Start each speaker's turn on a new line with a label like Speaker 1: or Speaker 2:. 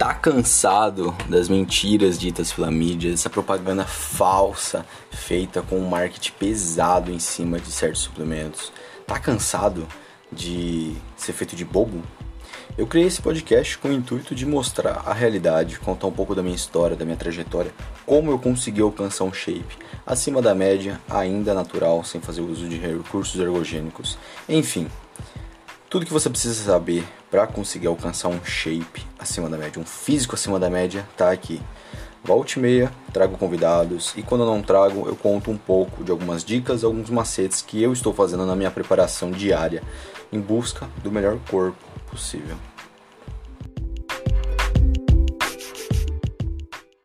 Speaker 1: Tá cansado das mentiras ditas pela mídia, essa propaganda falsa feita com um marketing pesado em cima de certos suplementos? Tá cansado de ser feito de bobo? Eu criei esse podcast com o intuito de mostrar a realidade, contar um pouco da minha história, da minha trajetória, como eu consegui alcançar um shape acima da média, ainda natural, sem fazer uso de recursos ergogênicos. Enfim, tudo que você precisa saber para conseguir alcançar um shape acima da média, um físico acima da média, tá aqui. Volte meia, trago convidados e quando não trago, eu conto um pouco de algumas dicas, alguns macetes que eu estou fazendo na minha preparação diária em busca do melhor corpo possível.